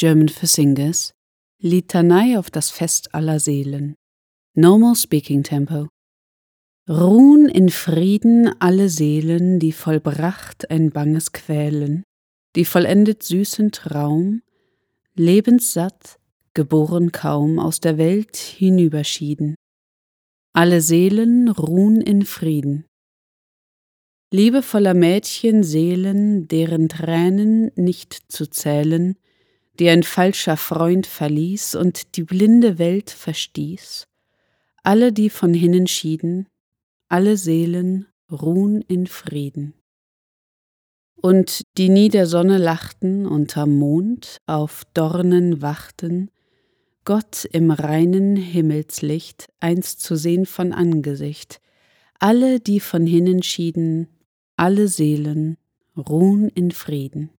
German for Singers, Litanei auf das Fest aller Seelen, Normal Speaking Tempo. Ruhen in Frieden alle Seelen, die vollbracht ein banges Quälen, die vollendet süßen Traum, lebenssatt, geboren kaum aus der Welt hinüberschieden. Alle Seelen ruhen in Frieden. Liebevoller Mädchen Seelen, deren Tränen nicht zu zählen, die ein falscher Freund verließ und die blinde Welt verstieß, alle, die von hinnen schieden, alle Seelen ruhen in Frieden. Und die nie der Sonne lachten, unterm Mond auf Dornen wachten, Gott im reinen Himmelslicht einst zu sehn von Angesicht, alle, die von hinnen schieden, alle Seelen ruhen in Frieden.